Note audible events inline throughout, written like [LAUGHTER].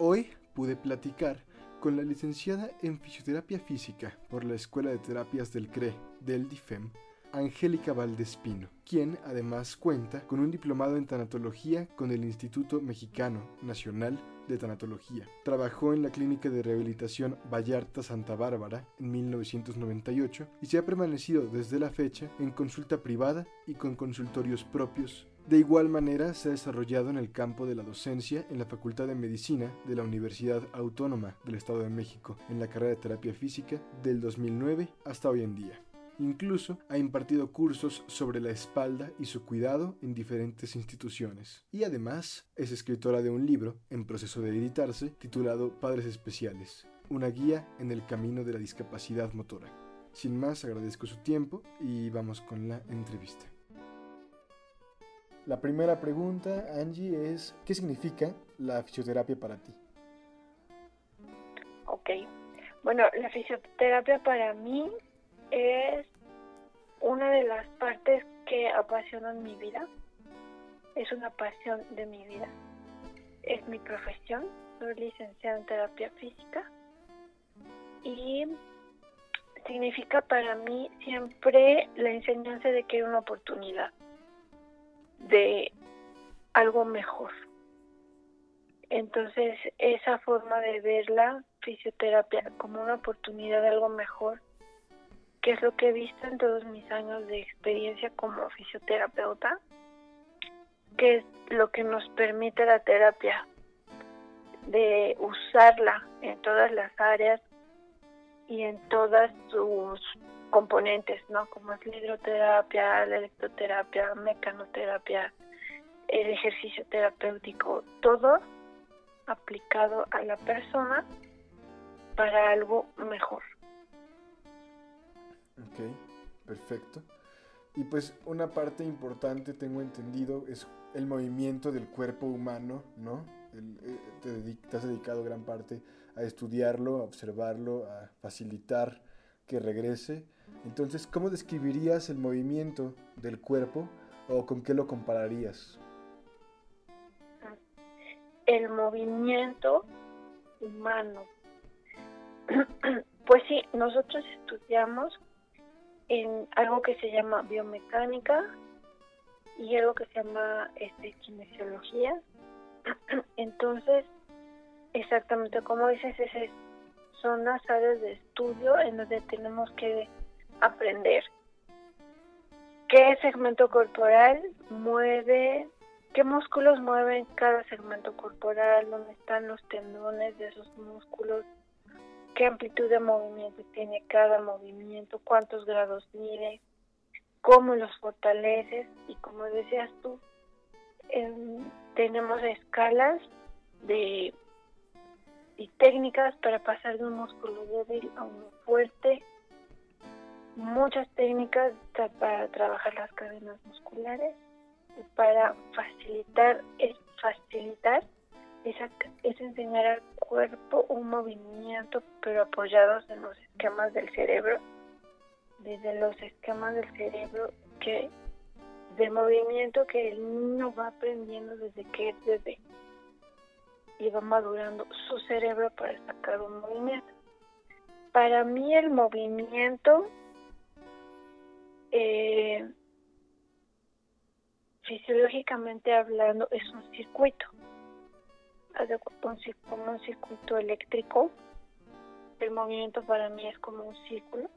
Hoy pude platicar con la licenciada en fisioterapia física por la Escuela de Terapias del CRE del DIFEM, Angélica Valdespino, quien además cuenta con un diplomado en tanatología con el Instituto Mexicano Nacional de Tanatología. Trabajó en la Clínica de Rehabilitación Vallarta Santa Bárbara en 1998 y se ha permanecido desde la fecha en consulta privada y con consultorios propios. De igual manera, se ha desarrollado en el campo de la docencia en la Facultad de Medicina de la Universidad Autónoma del Estado de México, en la carrera de terapia física del 2009 hasta hoy en día. Incluso ha impartido cursos sobre la espalda y su cuidado en diferentes instituciones. Y además es escritora de un libro en proceso de editarse titulado Padres Especiales, una guía en el camino de la discapacidad motora. Sin más, agradezco su tiempo y vamos con la entrevista. La primera pregunta, Angie, es ¿qué significa la fisioterapia para ti? Ok. Bueno, la fisioterapia para mí es una de las partes que apasionan mi vida. Es una pasión de mi vida. Es mi profesión. Soy licenciada en terapia física. Y significa para mí siempre la enseñanza de que hay una oportunidad de algo mejor. Entonces, esa forma de ver la fisioterapia como una oportunidad de algo mejor que es lo que he visto en todos mis años de experiencia como fisioterapeuta, que es lo que nos permite la terapia, de usarla en todas las áreas y en todas sus componentes, ¿no? Como es la hidroterapia, la electroterapia, mecanoterapia, el ejercicio terapéutico, todo aplicado a la persona para algo mejor. Ok, perfecto. Y pues una parte importante, tengo entendido, es el movimiento del cuerpo humano, ¿no? Eh, te, has dedicado gran parte a estudiarlo, a observarlo, a facilitar que regrese. Entonces, ¿cómo describirías el movimiento del cuerpo o con qué lo compararías? El movimiento humano. [CLEARS THROAT] Pues sí, nosotros estudiamos en algo que se llama biomecánica y algo que se llama este, kinesiología. [CLEARS THROAT] Entonces, exactamente como dices, son las áreas de estudio en donde tenemos que aprender qué segmento corporal mueve, qué músculos mueven cada segmento corporal, dónde están los tendones de esos músculos, qué amplitud de movimiento tiene cada movimiento, cuántos grados mide, cómo los fortaleces y como decías tú, em, tenemos escalas de y técnicas para pasar de un músculo débil a uno fuerte, muchas técnicas para trabajar las cadenas musculares, para facilitar, es facilitar es, enseñar al cuerpo un movimiento, pero apoyados en los esquemas del cerebro, desde los esquemas del cerebro que del movimiento que el niño va aprendiendo desde que es bebé y va madurando su cerebro para sacar un movimiento. Para mí el movimiento eh, fisiológicamente hablando es un circuito como un circuito eléctrico. El movimiento para mí es como un círculo,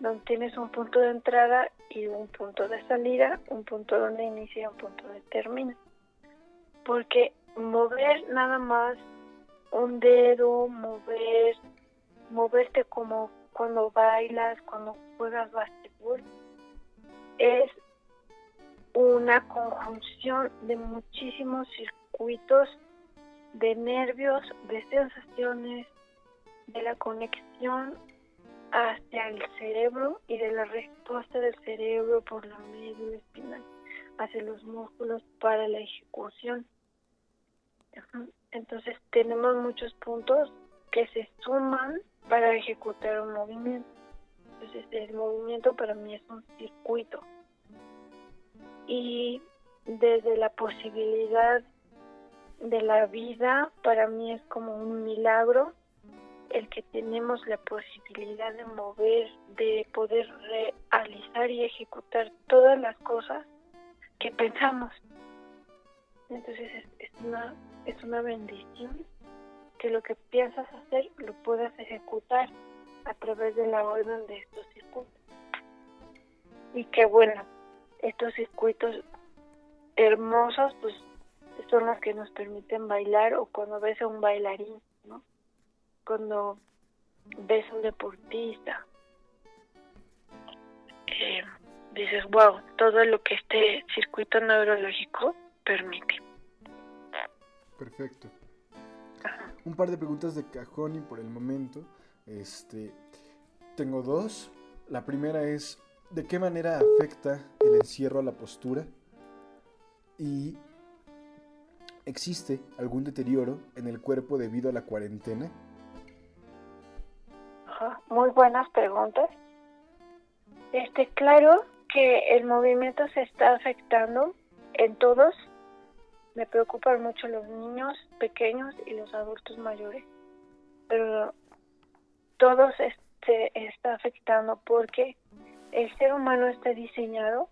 donde tienes un punto de entrada y un punto de salida, un punto donde inicia y un punto de termina. Porque mover nada más un dedo, mover, moverte como cuando bailas, cuando juegas básquetbol, es una conjunción de muchísimos circuitos de nervios, de sensaciones, de la conexión hacia el cerebro y de la respuesta del cerebro por la médula espinal hacia los músculos para la ejecución. Entonces tenemos muchos puntos que se suman para ejecutar un movimiento. Entonces el movimiento para mí es un circuito. Y desde la posibilidad de la vida, para mí es como un milagro el que tenemos la posibilidad de mover, de poder realizar y ejecutar todas las cosas que pensamos. Entonces es, una, es una bendición que lo que piensas hacer lo puedas ejecutar a través de la orden de estos circuitos. Y qué bueno, estos circuitos hermosos pues son los que nos permiten bailar o cuando ves a un bailarín, ¿no? Cuando ves a un deportista, eh, dices, wow, todo lo que este circuito neurológico permite. Perfecto. Un par de preguntas de cajón y por el momento. Este, tengo dos. La primera es, ¿de qué manera afecta el encierro a la postura? Y ¿existe algún deterioro en el cuerpo debido a la cuarentena? Muy buenas preguntas. Este, claro que el movimiento se está afectando en todos. Me preocupan mucho los niños pequeños y los adultos mayores. Pero todos se está afectando porque el ser humano está diseñado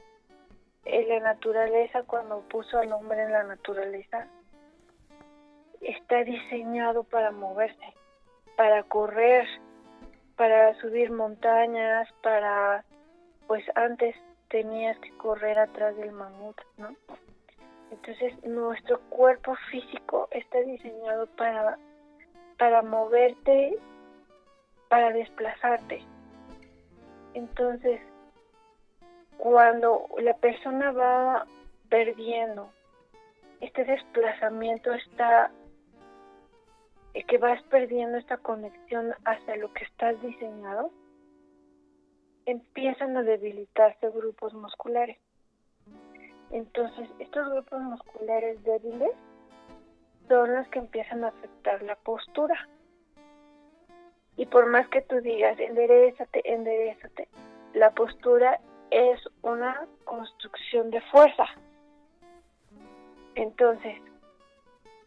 en la naturaleza cuando puso al hombre en la naturaleza está diseñado para moverse, para correr, para subir montañas, para pues antes tenías que correr atrás del mamut, ¿no? Entonces nuestro cuerpo físico está diseñado para para moverte, para desplazarte. Entonces, cuando la persona va perdiendo este desplazamiento está que vas perdiendo esta conexión hacia lo que estás diseñado, empiezan a debilitarse grupos musculares. Entonces, estos grupos musculares débiles son los que empiezan a afectar la postura. Y por más que tú digas, enderezate, enderezate, la postura es una construcción de fuerza. Entonces,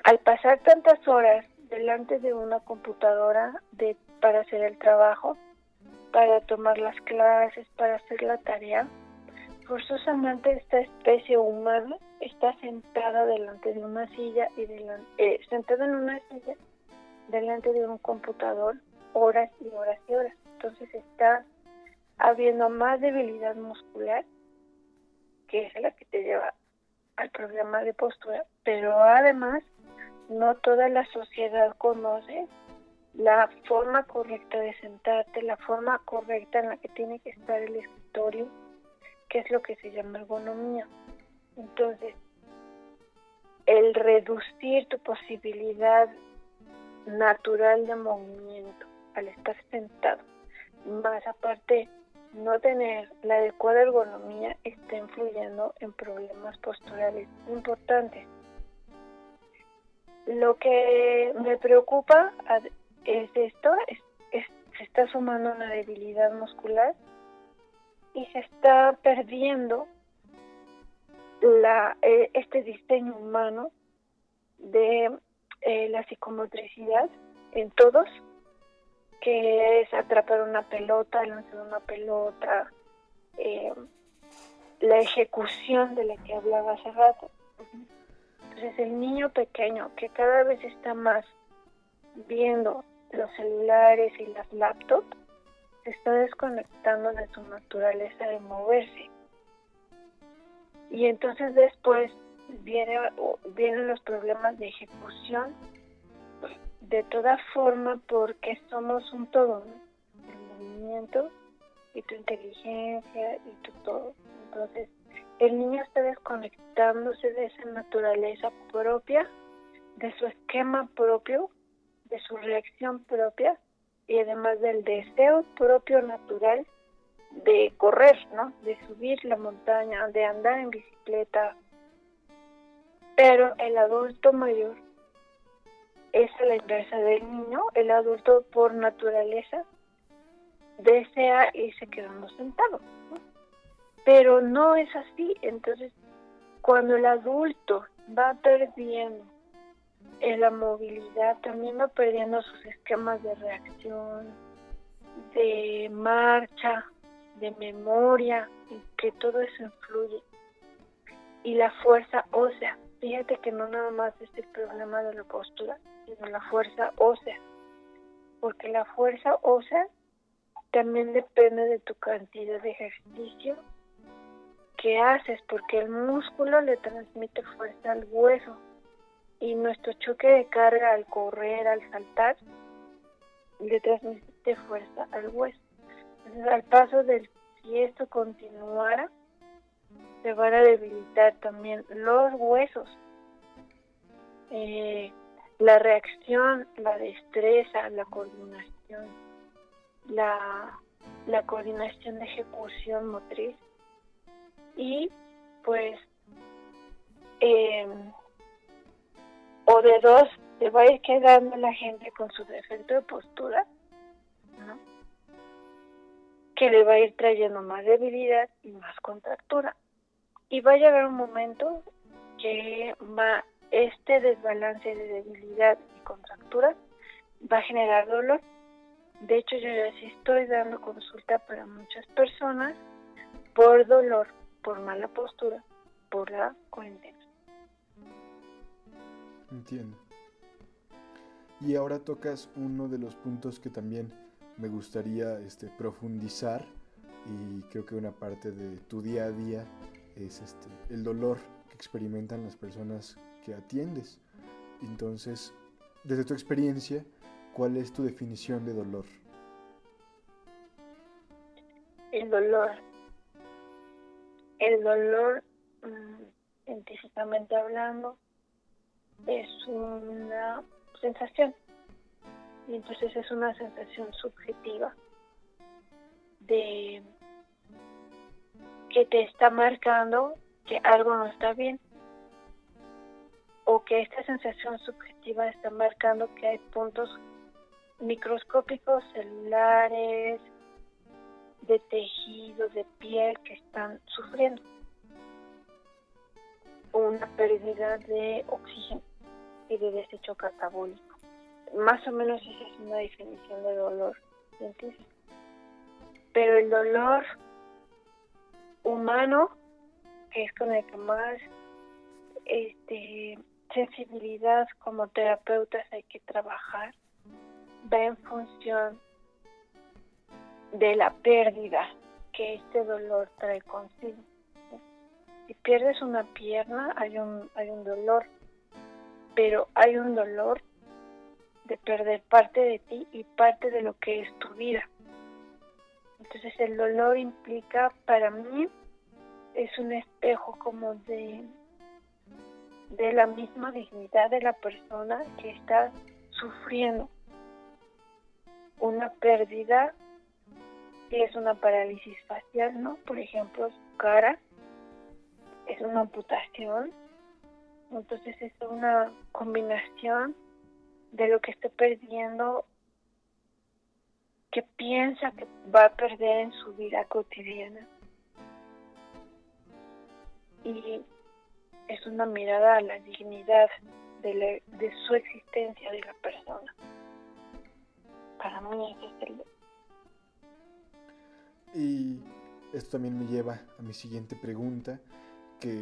al pasar tantas horas delante de una computadora de, para hacer el trabajo, para tomar las clases, para hacer la tarea, forzosamente esta especie humana está sentada delante de una silla y delante, eh, sentada en una silla delante de un computador horas y horas y horas. Entonces está habiendo más debilidad muscular, que es la que te lleva al problema de postura, pero además no toda la sociedad conoce la forma correcta de sentarte, la forma correcta en la que tiene que estar el escritorio, que es lo que se llama ergonomía. Entonces, el reducir tu posibilidad natural de movimiento al estar sentado, más aparte no tener la adecuada ergonomía, está influyendo en problemas posturales importantes. Lo que me preocupa es esto, es, se está sumando una debilidad muscular y se está perdiendo la, eh, este diseño humano de eh, la psicomotricidad en todos, que es atrapar una pelota, lanzar una pelota, eh, la ejecución de la que hablaba hace rato. Entonces el niño pequeño que cada vez está más viendo los celulares y las laptops, está desconectando de su naturaleza de moverse. Y entonces después viene, vienen los problemas de ejecución de toda forma porque somos un todo, el movimiento y tu inteligencia y tu todo. Entonces el niño está desconectándose de esa naturaleza propia, de su esquema propio, de su reacción propia y además del deseo propio natural de correr, ¿no? De subir la montaña, de andar en bicicleta. Pero el adulto mayor es a la inversa del niño, el adulto por naturaleza desea irse quedando sentado. Pero no es así. Entonces, cuando el adulto va perdiendo en la movilidad también va perdiendo sus esquemas de reacción, de marcha, de memoria, que todo eso influye. Y la fuerza ósea, fíjate que no nada más es el problema de la postura, sino la fuerza ósea, porque la fuerza ósea también depende de tu cantidad de ejercicio que haces, porque el músculo le transmite fuerza al hueso y nuestro choque de carga al correr, al saltar, le transmite fuerza al hueso. Entonces, al paso del, si esto continuara, se van a debilitar también los huesos. Eh, la reacción, la destreza, la coordinación, la, la coordinación de ejecución motriz y pues eh, o de dos, se va a ir quedando la gente con su defecto de postura, que le va a ir trayendo más debilidad y más contractura. Y va a llegar un momento que va este desbalance de debilidad y contractura va a generar dolor. De hecho, yo ya sí estoy dando consulta para muchas personas por dolor, por mala postura, por la cuarentena. Entiendo. Y ahora tocas uno de los puntos que también me gustaría este, profundizar y creo que una parte de tu día a día es este, el dolor que experimentan las personas que atiendes. Entonces, desde tu experiencia, ¿cuál es tu definición de dolor? El dolor. El dolor, mm, científicamente hablando, es una sensación. Y entonces es una sensación subjetiva de que te está marcando que algo no está bien. O que esta sensación subjetiva está marcando que hay puntos microscópicos, celulares, de tejido, de piel que están sufriendo. Una pérdida de oxígeno y de desecho catabólico. Más o menos esa es una definición de dolor. Pero el dolor humano, que es con el que más este, sensibilidad como terapeutas hay que trabajar, va en función de la pérdida que este dolor trae consigo. Si pierdes una pierna hay un, hay un dolor, pero hay un dolor de perder parte de ti y parte de lo que es tu vida. Entonces el dolor implica para mí es un espejo como de de la misma dignidad de la persona que está sufriendo una pérdida que es una parálisis facial, ¿no? Por ejemplo, su cara es una amputación, entonces es una combinación de lo que está perdiendo, que piensa que va a perder en su vida cotidiana. Y es una mirada a la dignidad de, de su existencia de la persona. Para mí es el... Y esto también me lleva a mi siguiente pregunta, que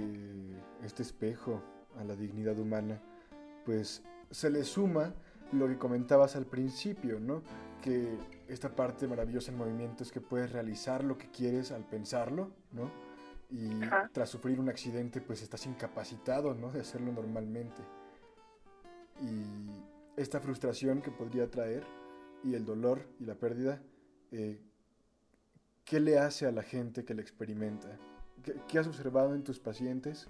este espejo a la dignidad humana, pues se le suma lo que comentabas al principio, ¿no? Que esta parte maravillosa en movimiento es que puedes realizar lo que quieres al pensarlo, ¿no? Y tras sufrir un accidente, pues estás incapacitado, ¿no? De hacerlo normalmente. Y esta frustración que podría traer, y el dolor y la pérdida, eh, ¿qué le hace a la gente que la experimenta? ¿Qué, has observado en tus pacientes,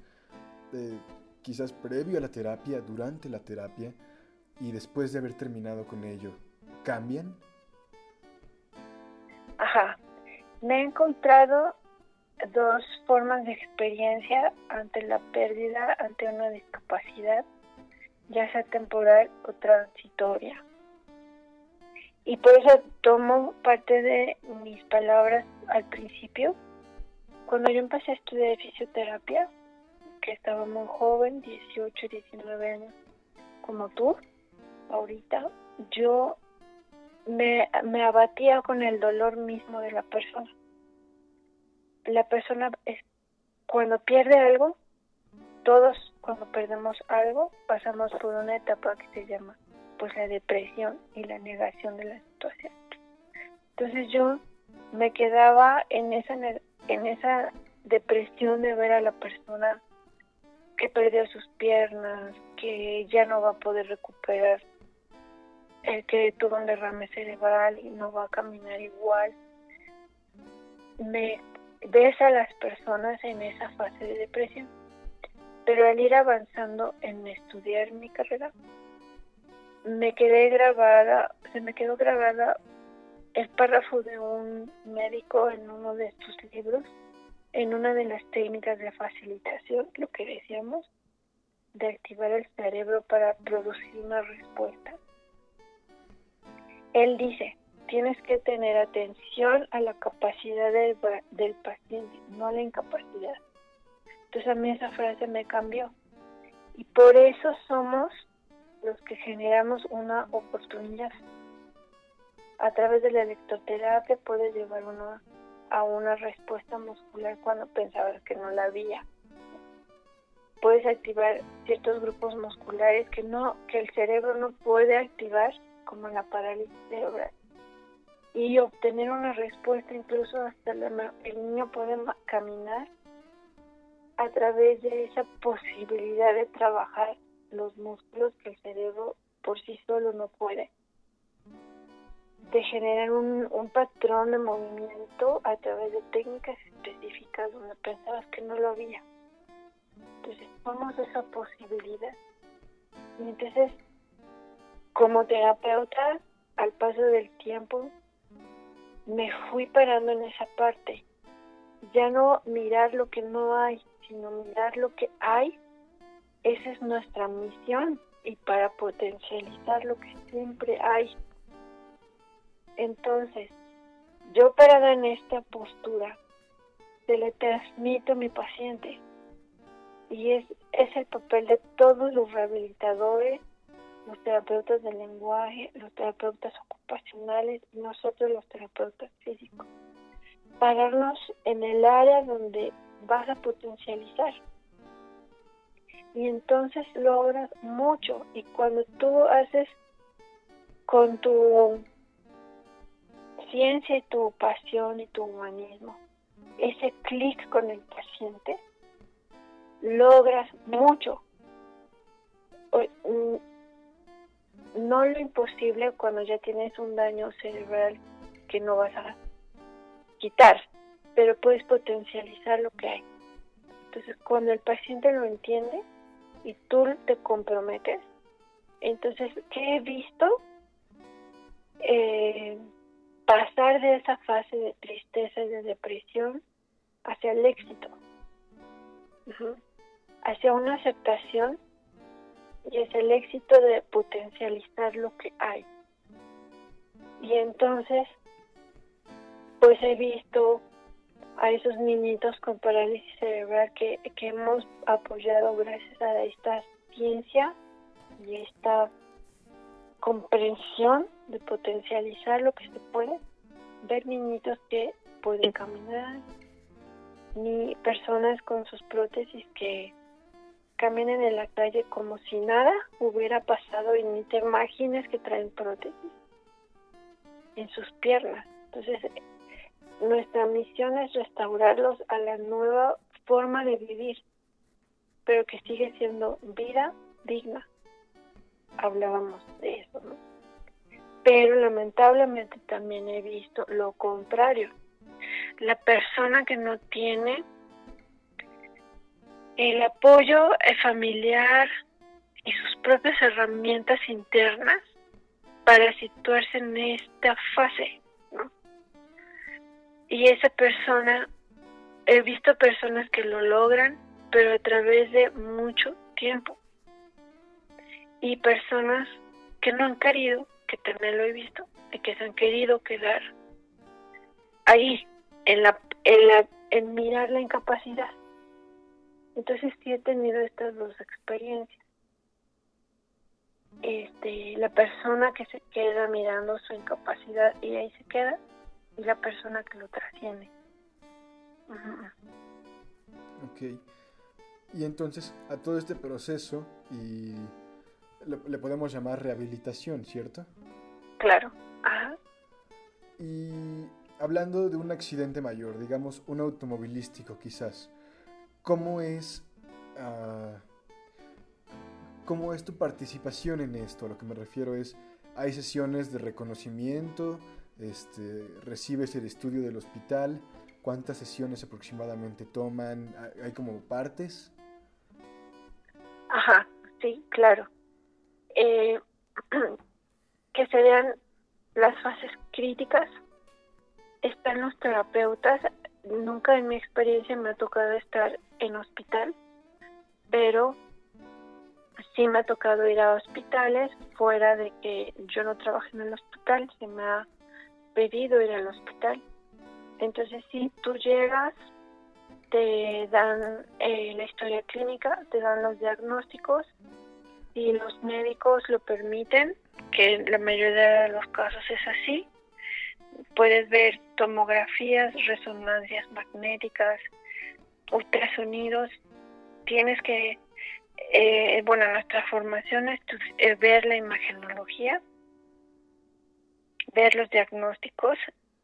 eh, quizás previo a la terapia, durante la terapia y después de haber terminado con ello? ¿Cambian? Ajá. Me he encontrado dos formas de experiencia ante la pérdida, ante una discapacidad, ya sea temporal o transitoria. Y por eso tomo parte de mis palabras al principio cuando yo empecé a estudiar fisioterapia, que estaba muy joven, 18, 19 años, como tú, ahorita, yo me, me abatía con el dolor mismo de la persona. La persona, es, cuando pierde algo, todos cuando perdemos algo pasamos por una etapa que se llama pues la depresión y la negación de la situación. Entonces yo me quedaba en esa en esa depresión de ver a la persona que perdió sus piernas, que ya no va a poder recuperar, el que tuvo un derrame cerebral y no va a caminar igual. Me ves a las personas en esa fase de depresión. Pero al ir avanzando en estudiar mi carrera, me quedé grabada, se me quedó grabada el párrafo de un médico en uno de sus libros en una de las técnicas de facilitación, lo que decíamos, de activar el cerebro para producir una respuesta. Él dice, tienes que tener atención a la capacidad del, del paciente, no a la incapacidad. Entonces a mí esa frase me cambió. Y por eso somos los que generamos una oportunidad. A través de la electroterapia puede llevar uno a una respuesta muscular cuando pensabas que no la había. Puedes activar ciertos grupos musculares que no que el cerebro no puede activar como la parálisis cerebral y obtener una respuesta incluso hasta el niño puede caminar a través de esa posibilidad de trabajar los músculos que el cerebro por sí solo no puede de generar un, un patrón de movimiento a través de técnicas específicas donde pensabas que no lo había. Entonces, tomamos esa posibilidad. Y entonces, como terapeuta, al paso del tiempo, me fui parando en esa parte. Ya no mirar lo que no hay, sino mirar lo que hay. Esa es nuestra misión y para potencializar lo que siempre hay. Entonces, yo parada en esta postura, se le transmito a mi paciente. Y es, es el papel de todos los rehabilitadores, los terapeutas del lenguaje, los terapeutas ocupacionales y nosotros los terapeutas físicos. Pararnos en el área donde vas a potencializar. Y entonces logras mucho. Y cuando tú haces con tu ciencia y tu pasión y tu humanismo, ese clic con el paciente, logras mucho. Mm, no lo imposible cuando ya tienes un daño cerebral que no vas a quitar, pero puedes potencializar lo que hay. Entonces, cuando el paciente lo entiende y tú te comprometes, entonces, ¿qué he visto? Eh, pasar de esa fase de tristeza y de depresión hacia el éxito, hacia una aceptación y es el éxito de potencializar lo que hay. Y entonces, pues he visto a esos niñitos con parálisis cerebral que, que hemos apoyado gracias a esta ciencia y esta comprensión de potencializar lo que se puede, ver niñitos que pueden caminar, ni personas con sus prótesis que caminen en la calle como si nada hubiera pasado y ni te imagines que traen prótesis en sus piernas. Entonces, nuestra misión es restaurarlos a la nueva forma de vivir, pero que sigue siendo vida digna. Hablábamos de eso, ¿no? Pero lamentablemente también he visto lo contrario. La persona que no tiene el apoyo familiar y sus propias herramientas internas para situarse en esta fase, ¿no? Y esa persona, he visto personas que lo logran, pero a través de mucho tiempo. Y personas que no han querido, que también lo he visto, y que se han querido quedar ahí, en la, en la, en mirar la incapacidad entonces sí he tenido estas dos experiencias. este, la persona que se queda mirando su incapacidad y ahí se queda y la persona que lo trasciende. Ok. Y entonces a todo este proceso y le, podemos llamar rehabilitación, ¿cierto? Claro. Ajá. Y hablando de un accidente mayor, digamos un automovilístico quizás, ¿cómo es, uh, ¿cómo es tu participación en esto? A lo que me refiero es, ¿hay sesiones de reconocimiento? Este, ¿Recibes el estudio del hospital? ¿Cuántas sesiones aproximadamente toman? ¿Hay como partes? Ajá, sí, claro. Eh, [CLEARS THROAT] que se vean las fases críticas. Están los terapeutas. Nunca en mi experiencia me ha tocado estar en hospital, pero sí me ha tocado ir a hospitales fuera de que yo no trabaje en el hospital, se me ha pedido ir al hospital entonces, si tú llegas, te dan eh, la historia clínica, te dan los diagnósticos y los médicos lo permiten, que en la mayoría de los casos es así. Puedes ver tomografías, resonancias magnéticas, ultrasonidos. Tienes que, eh, bueno, nuestra formación es eh, ver la imagenología, ver los diagnósticos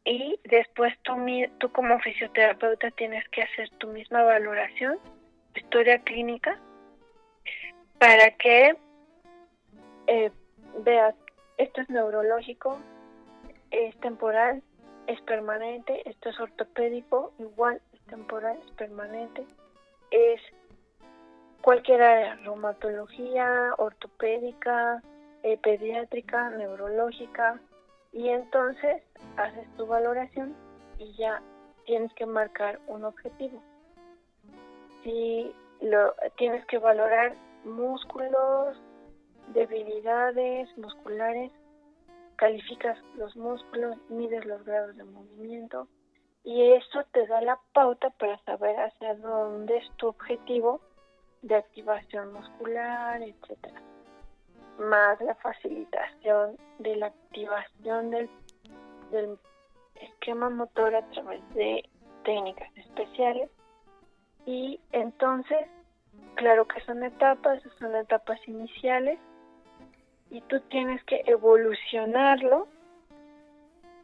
y después tú, tú como fisioterapeuta tienes que hacer tu misma valoración, historia clínica, para que eh, veas, esto es neurológico, es temporal, es permanente, esto es ortopédico, igual es temporal, es permanente, es cualquier área, reumatología, ortopédica, eh, pediátrica, neurológica, y entonces haces tu valoración y ya tienes que marcar un objetivo. Si lo tienes que valorar músculos, debilidades musculares, calificas los músculos, mides los grados de movimiento y eso te da la pauta para saber hacia dónde es tu objetivo de activación muscular, etcétera más la facilitación de la activación del, del esquema motor a través de técnicas especiales. Y entonces, claro que son etapas, son etapas iniciales, y tú tienes que evolucionarlo.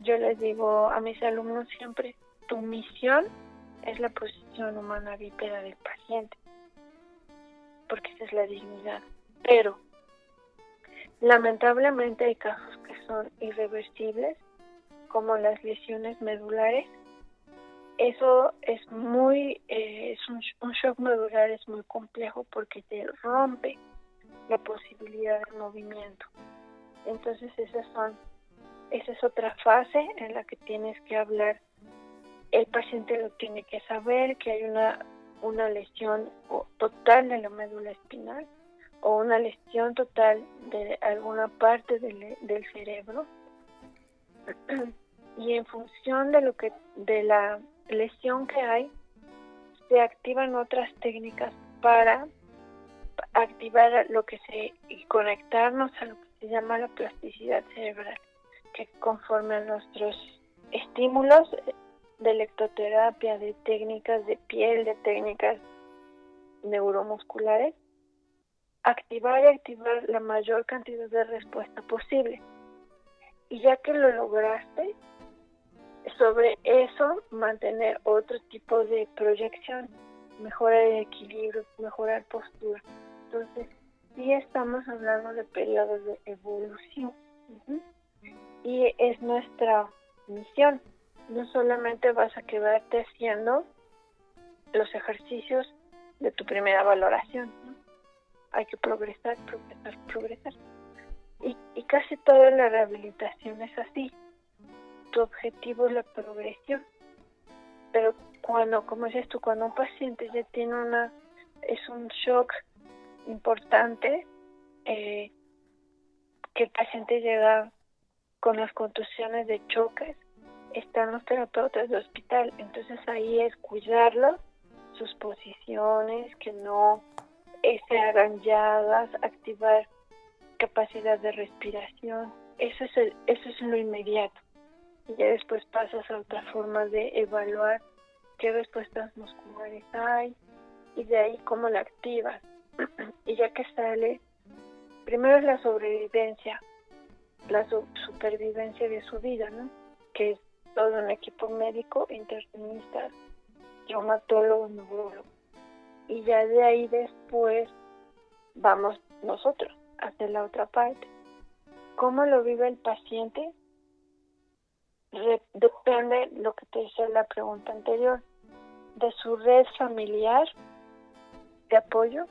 Yo les digo a mis alumnos siempre, tu misión es la posición humana bípeda del paciente, porque esa es la dignidad. Pero Lamentablemente hay casos que son irreversibles, como las lesiones medulares. Eso es muy, eh, es un, un shock medular es muy complejo porque te rompe la posibilidad de movimiento. Entonces esas son, esa es otra fase en la que tienes que hablar. El paciente lo tiene que saber que hay una, una lesión total de la médula espinal o una lesión total de alguna parte del, del cerebro [CLEARS THROAT] y en función de lo que de la lesión que hay se activan otras técnicas para activar lo que se y conectarnos a lo que se llama la plasticidad cerebral que conforme a nuestros estímulos de electroterapia, de técnicas de piel, de técnicas neuromusculares, activar y activar la mayor cantidad de respuesta posible. Y ya que lo lograste, sobre eso mantener otro tipo de proyección, mejorar el equilibrio, mejorar postura. Entonces, sí estamos hablando de periodos de evolución. Y es nuestra misión. No solamente vas a quedarte haciendo los ejercicios de tu primera valoración, hay que progresar, progresar, progresar. Y, y casi toda la rehabilitación es así. Tu objetivo es la progresión. Pero cuando, como dices tú, cuando un paciente ya tiene una, es un shock importante, eh, que el paciente llega con las contusiones de choques, están los terapeutas de hospital. Entonces ahí es cuidarlo, sus posiciones, que no se hagan llagas, activar capacidad de respiración. Eso es, eso es lo inmediato. Y ya después pasas a otra forma de evaluar qué respuestas musculares hay y de ahí cómo la activas. [CLEARS THROAT] y ya que sale, primero es la sobrevivencia, la supervivencia de su vida, ¿no? Que es todo un equipo médico, internista, traumatólogo, neurólogo. Y ya de ahí después vamos nosotros a hacer la otra parte. ¿Cómo lo vive el paciente? Depende lo que te decía la pregunta anterior, de su red familiar de apoyo,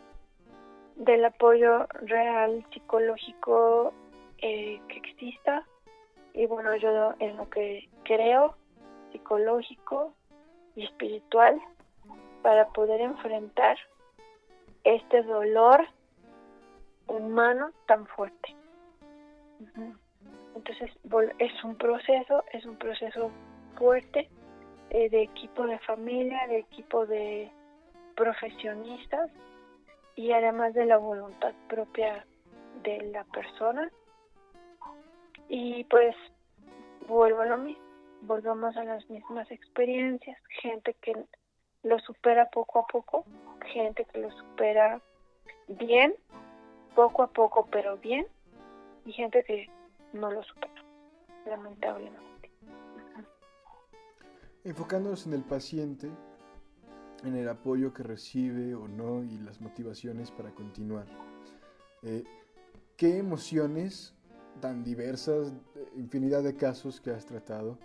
del apoyo real psicológico eh, que exista y bueno yo en lo que creo psicológico y espiritual para poder enfrentar este dolor humano tan fuerte. Entonces es un proceso, es un proceso fuerte eh, de equipo de familia, de equipo de profesionistas y además de la voluntad propia de la persona. Y pues vuelvo a lo mismo, volvemos a las mismas experiencias, gente que lo supera poco a poco, gente que lo supera bien, poco a poco pero bien, y gente que no lo supera, lamentablemente. Enfocándonos en el paciente, en el apoyo que recibe o no y las motivaciones para continuar. Eh, ¿Qué emociones tan diversas, infinidad de casos que has tratado,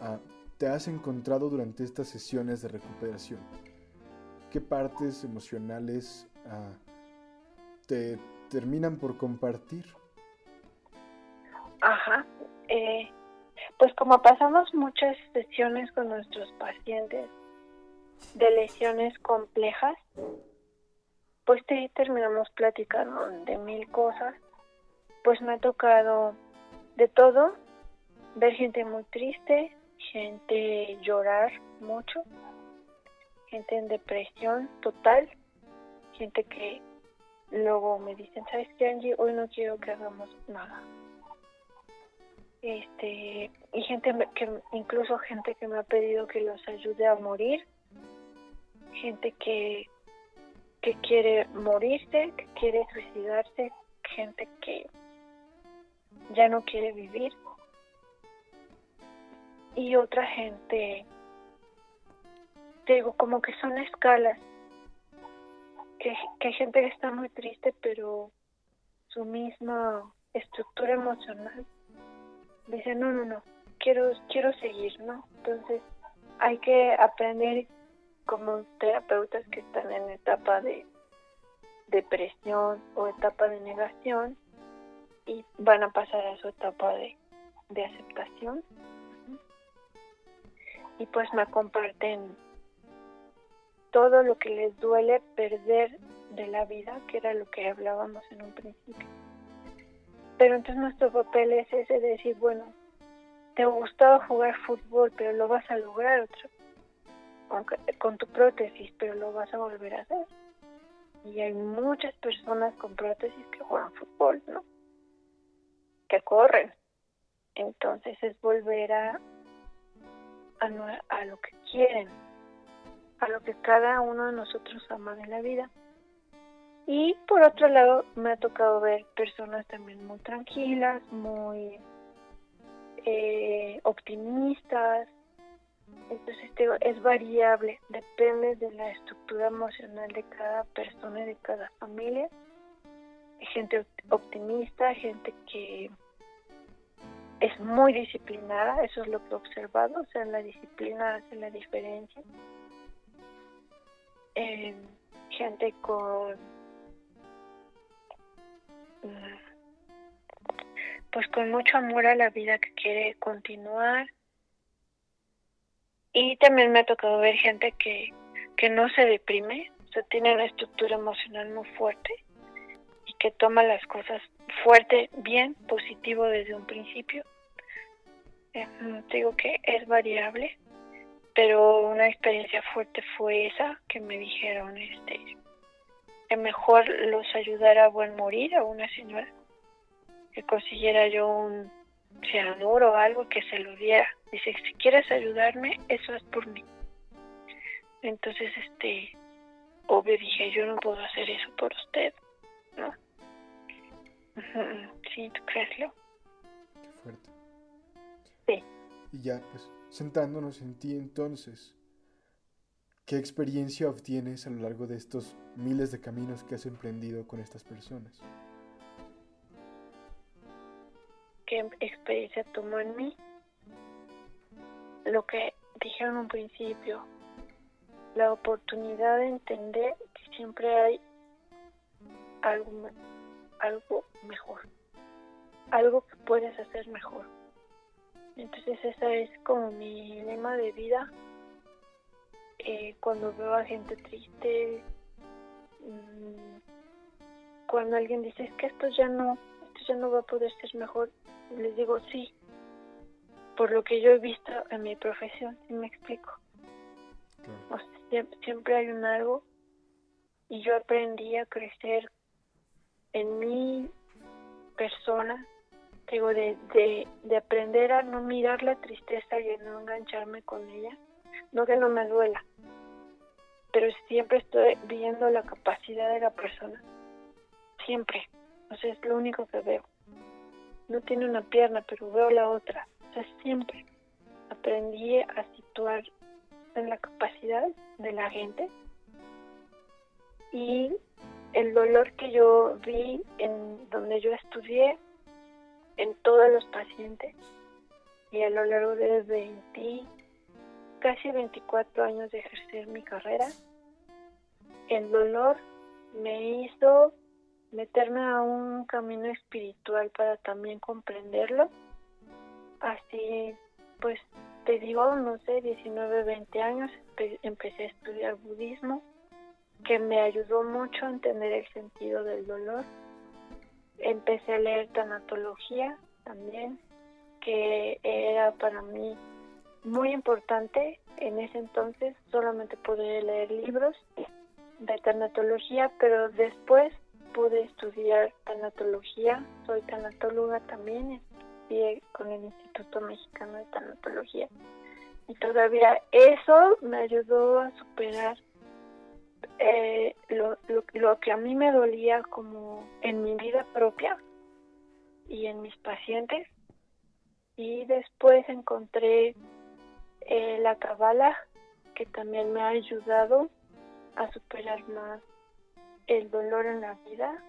ah, te has encontrado durante estas sesiones de recuperación? ¿Qué partes emocionales ah, te terminan por compartir? Ajá. Eh, pues como pasamos muchas sesiones con nuestros pacientes de lesiones complejas, pues te terminamos platicando de mil cosas pues me ha tocado de todo, ver gente muy triste, gente llorar mucho, gente en depresión total, gente que luego me dicen, ¿sabes qué, Angie? Hoy no quiero que hagamos nada. Este, y gente que, incluso gente que me ha pedido que los ayude a morir, gente que, que quiere morirse, que quiere suicidarse, gente que ya no quiere vivir. Y otra gente, digo, como que son escalas, que, que hay gente que está muy triste, pero su misma estructura emocional dice, no, no, no, quiero, quiero seguir, ¿no? Entonces hay que aprender como terapeutas que están en etapa de depresión o etapa de negación, y van a pasar a su etapa de, de aceptación. Y pues me comparten todo lo que les duele perder de la vida, que era lo que hablábamos en un principio. Pero entonces nuestro papel es ese de decir, bueno, te gustaba jugar fútbol, pero lo vas a lograr otro, con tu prótesis, pero lo vas a volver a hacer. Y hay muchas personas con prótesis que juegan fútbol, ¿no? que corren. Entonces es volver a, a, lo que quieren, a lo que cada uno de nosotros ama de la vida. Y por otro lado, me ha tocado ver personas también muy tranquilas, muy eh, optimistas. Entonces, es variable, depende de la estructura emocional de cada persona y de cada familia. Gente optimista, gente que es muy disciplinada, eso es lo que he observado, o sea, la disciplina hace la diferencia. Eh, gente con pues con mucho amor a la vida que quiere continuar. Y también me ha tocado ver gente que, que no se deprime, o sea, tiene una estructura emocional muy fuerte y que toma las cosas fuerte, bien, positivo desde un principio. Digo que es variable, pero una experiencia fuerte fue esa, que me dijeron este que mejor los ayudara a buen morir a una señora que consiguiera yo un cianuro o algo que se lo diera. Dice, si quieres ayudarme, eso es por mí. Entonces, este, obvio dije, yo no puedo hacer eso por usted, ¿no? [LAUGHS] Sí, ¿tú creeslo? Qué fuerte. Sí. Y ya, pues, sentándonos en ti entonces, ¿qué experiencia obtienes a lo largo de estos miles de caminos que has emprendido con estas personas? ¿Qué experiencia tomó en mí? Lo que dije en un principio, la oportunidad de entender que siempre hay algo, algo mejor, algo que puedes hacer mejor. Entonces esa es como mi lema de vida. Eh, cuando veo a gente triste, mm, cuando alguien dice es que esto ya no, esto ya no va a poder ser mejor, les digo sí, por lo que yo he visto en mi profesión, si me explico. siempre, hay un algo y yo aprendí a crecer en mi persona, digo, de, de, de aprender a no mirar la tristeza y a no engancharme con ella, no que no me duela, pero siempre estoy viendo la capacidad de la persona, siempre, o sea, es lo único que veo. No tiene una pierna, pero veo la otra, o sea, siempre aprendí a situar en la capacidad de la gente y el dolor que yo vi en donde yo estudié en todos los pacientes y a lo largo de 20, casi 24 años de ejercer mi carrera, el dolor me hizo meterme a un camino espiritual para también comprenderlo. Así, pues te digo, no sé, 19, 20 años empecé a estudiar budismo que me ayudó mucho a entender el sentido del dolor. Empecé a leer tanatología también, que era para mí muy importante. En ese entonces solamente pude leer libros de tanatología, pero después pude estudiar tanatología. Soy tanatóloga también, estudié con el Instituto Mexicano de Tanatología. Y todavía eso me ayudó a superar eh, lo, lo, que a mí me dolía como en mi vida propia y en mis pacientes. Y después encontré eh, la cabala que también me ha ayudado a superar más el dolor en la vida,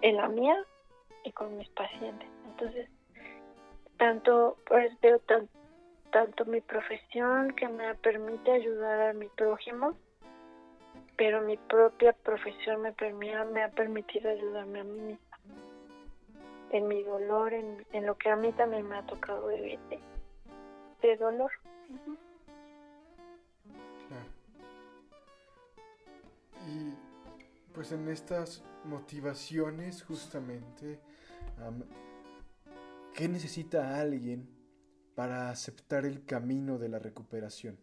en la mía y con mis pacientes. Entonces, tanto, pues veo tanto mi profesión que me permite ayudar a mi prójimo, pero mi propia profesión me, me ha permitido ayudarme a mí misma en mi dolor, en, en lo que a mí también me ha tocado vivir de, dolor. Y pues en estas motivaciones justamente, ¿qué necesita alguien para aceptar el camino de la recuperación?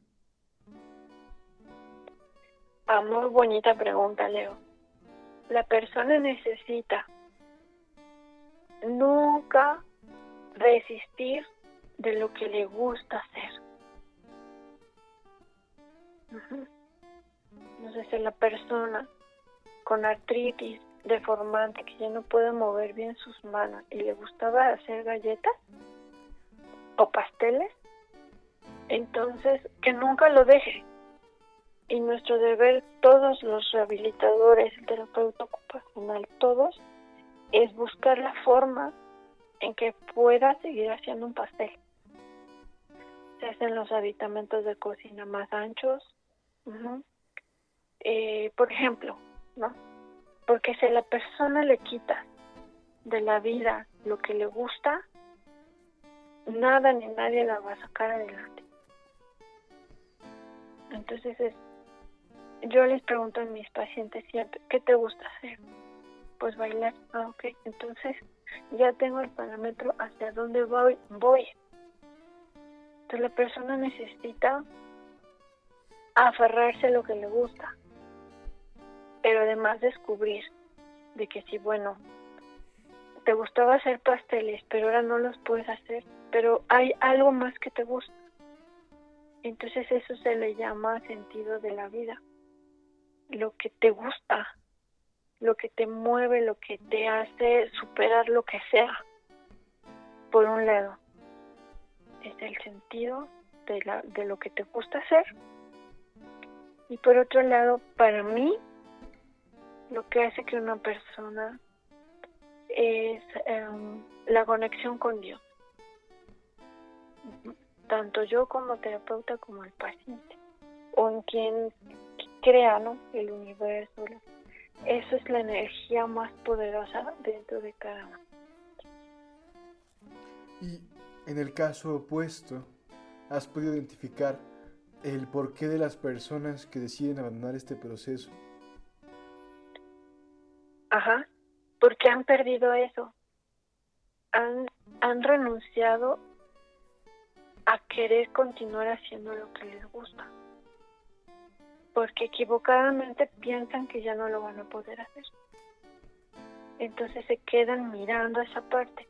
Ah, muy bonita pregunta, Leo. La persona necesita nunca resistir de lo que le gusta hacer. No sé si la persona con artritis deformante que ya no puede mover bien sus manos y le gustaba hacer galletas o pasteles, entonces que nunca lo deje y nuestro deber, todos los rehabilitadores, el terapeuta ocupacional, todos, es buscar la forma en que pueda seguir haciendo un pastel. Se hacen los aditamentos de cocina más anchos. Eh, por ejemplo, ¿no? Porque si la persona le quita de la vida lo que le gusta, nada ni nadie la va a sacar adelante. Entonces es yo les pregunto a mis pacientes siempre, ¿qué te gusta hacer? Pues bailar. Ah, ok. Entonces ya tengo el parámetro hacia dónde voy. voy. Entonces la persona necesita aferrarse a lo que le gusta. Pero además descubrir de que si, bueno, te gustaba hacer pasteles, pero ahora no los puedes hacer, pero hay algo más que te gusta. Entonces eso se le llama sentido de la vida. Lo que te gusta, lo que te mueve, lo que te hace superar lo que sea. Por un lado, es el sentido de, la, de lo que te gusta hacer. Y por otro lado, para mí, lo que hace que una persona es em, la conexión con Dios. Tanto yo como terapeuta como el paciente. O en quien crea ¿no? el universo. Eso es la energía más poderosa dentro de cada uno. En el caso opuesto, ¿has podido identificar el porqué de las personas que deciden abandonar este proceso? Ajá, porque han perdido eso. Han, han renunciado a querer continuar haciendo lo que les gusta. Porque equivocadamente piensan que ya no lo van a poder hacer. Entonces se quedan mirando esa parte.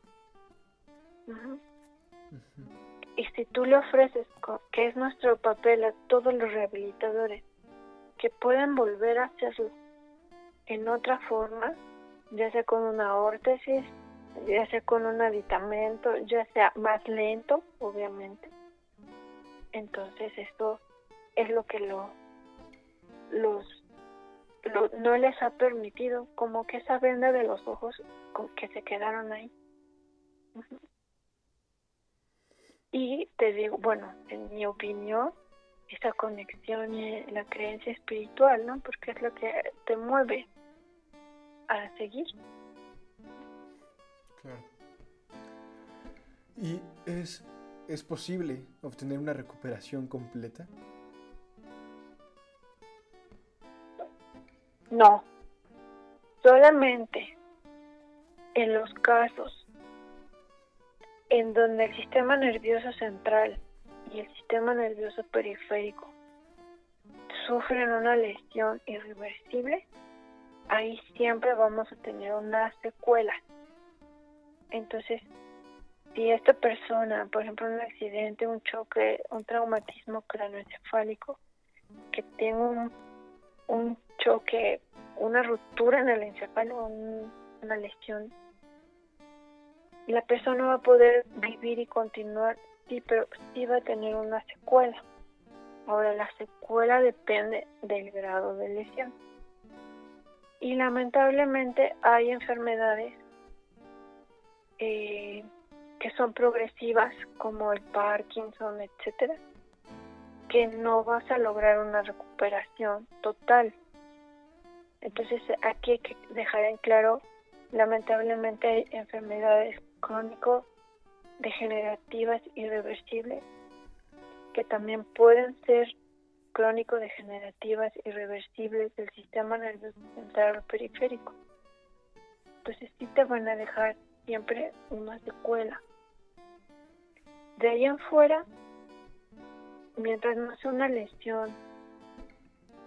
Y si tú le ofreces, que es nuestro papel a todos los rehabilitadores, que puedan volver a hacerlo en otra forma, ya sea con una órtesis, ya sea con un aditamento, ya sea más lento, obviamente. Entonces esto es lo que lo, los no les ha permitido, como que esa venda de los ojos que se quedaron ahí. Y te digo, bueno, en mi opinión, esa conexión y la creencia espiritual, ¿no? Porque es lo que te mueve a seguir. Claro. ¿Y es, es posible obtener una recuperación completa? No, solamente en los casos en donde el sistema nervioso central y el sistema nervioso periférico sufren una lesión irreversible, ahí siempre vamos a tener una secuela. Entonces, si esta persona, por ejemplo, un accidente, un choque, un traumatismo craneoencefálico, que tiene un, choque, una ruptura en el encefalo, una lesión, la persona va a poder vivir y continuar, sí, pero sí va a tener una secuela. Ahora, la secuela depende del grado de lesión. Y lamentablemente hay enfermedades eh, que son progresivas, como el Parkinson, etcétera, que no vas a lograr una recuperación total. Entonces, aquí hay que dejar en claro, lamentablemente hay enfermedades crónicos degenerativas irreversibles que también pueden ser crónico-degenerativas irreversibles del sistema nervioso central o periférico. Entonces sí te van a dejar siempre una secuela. De ahí en fuera, mientras no sea una lesión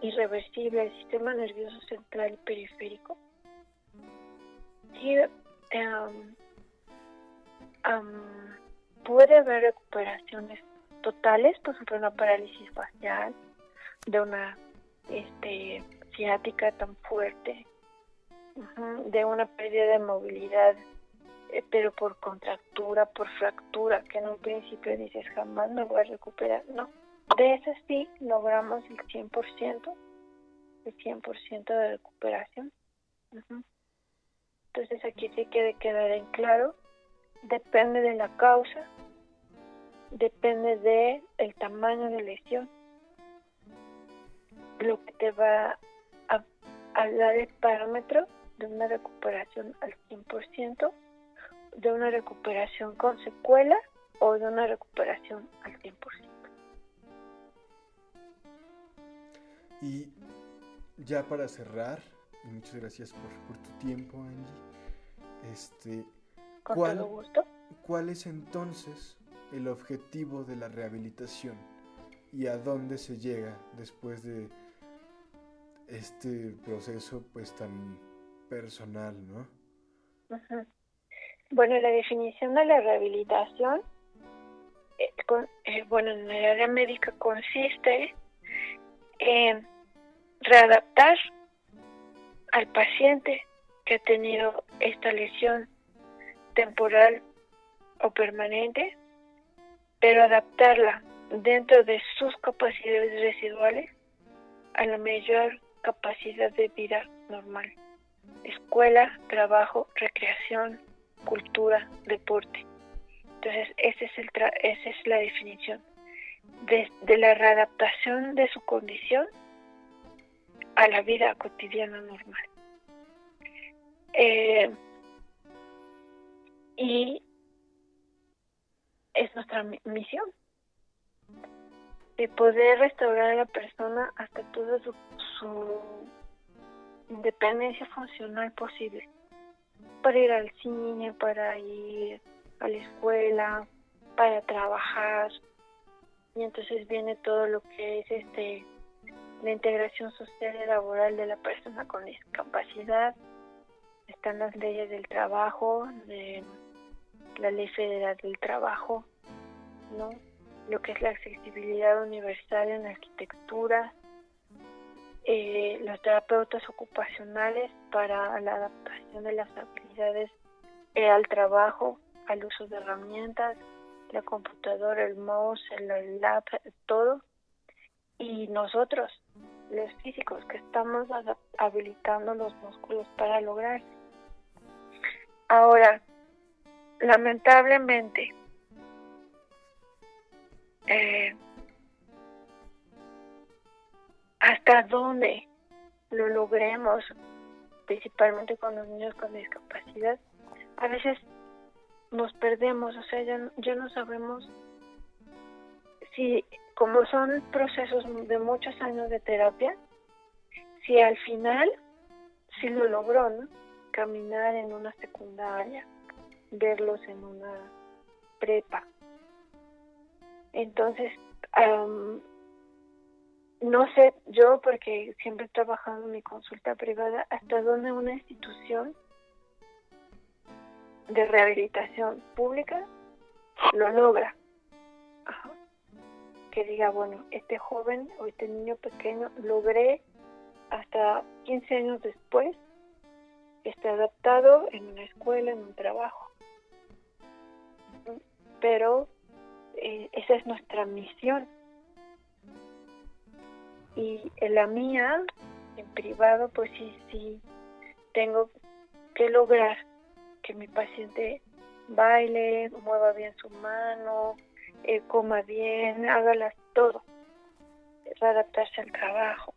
irreversible del sistema nervioso central y periférico, sí em, puede haber recuperaciones totales, por ejemplo, una parálisis facial, de una este, ciática tan fuerte, de una pérdida de movilidad, eh, pero por contractura, por fractura, que en un principio dices jamás me voy a recuperar. No, de esas sí logramos el 100%, el 100% de recuperación. Entonces aquí sí que quedar en claro, depende de la causa, depende de el tamaño de lesión lo que te va a, dar el parámetro de una recuperación al 100%, de una recuperación con secuela o de una recuperación al 100%. Y ya para cerrar, muchas gracias por, tu tiempo, Angie. Este, Con ¿cuál, todo gusto. ¿Cuál es entonces el objetivo de la rehabilitación y a dónde se llega después de este proceso pues tan personal, ¿no? Bueno, la definición de la rehabilitación, eh, eh, bueno, en el área médica consiste en readaptar al paciente que ha tenido esta lesión temporal o permanente, pero adaptarla dentro de sus capacidades residuales a la mayor capacidad de vida normal. Escuela, trabajo, recreación, cultura, deporte. Entonces, es esa es la definición de, la readaptación de su condición a la vida cotidiana normal. Eh, y es nuestra misión de poder restaurar a la persona hasta toda su independencia funcional posible para ir al cine, para ir a la escuela, para trabajar. Y entonces viene todo lo que es este la integración social y laboral de la persona con discapacidad. Están las leyes del trabajo, de la Ley Federal del Trabajo, ¿no? Lo que es la accesibilidad universal en la arquitectura, eh, los terapeutas ocupacionales para la adaptación de las habilidades eh, al trabajo, al uso de herramientas, la computadora, el mouse, el lab, todo. Y nosotros, los físicos, que estamos habilitando los músculos para lograr. Ahora, lamentablemente, eh, hasta dónde lo logremos, principalmente con los niños con discapacidad, a veces nos perdemos, o sea, ya, ya no sabemos si, como son procesos de muchos años de terapia, si al final, si lo logró, ¿no? Caminar en una secundaria, verlos en una prepa. Entonces, no sé yo, porque siempre he trabajado en mi consulta privada, hasta dónde una institución de rehabilitación pública lo logra. Que diga, bueno, este joven o este niño pequeño logré hasta 15 años después esté adaptado en una escuela, en un trabajo. Pero eh, esa es nuestra misión. Y en la mía, en privado, pues sí, sí, tengo que lograr que mi paciente baile, mueva bien su mano, eh, coma bien, hágalas todo, adaptarse al trabajo.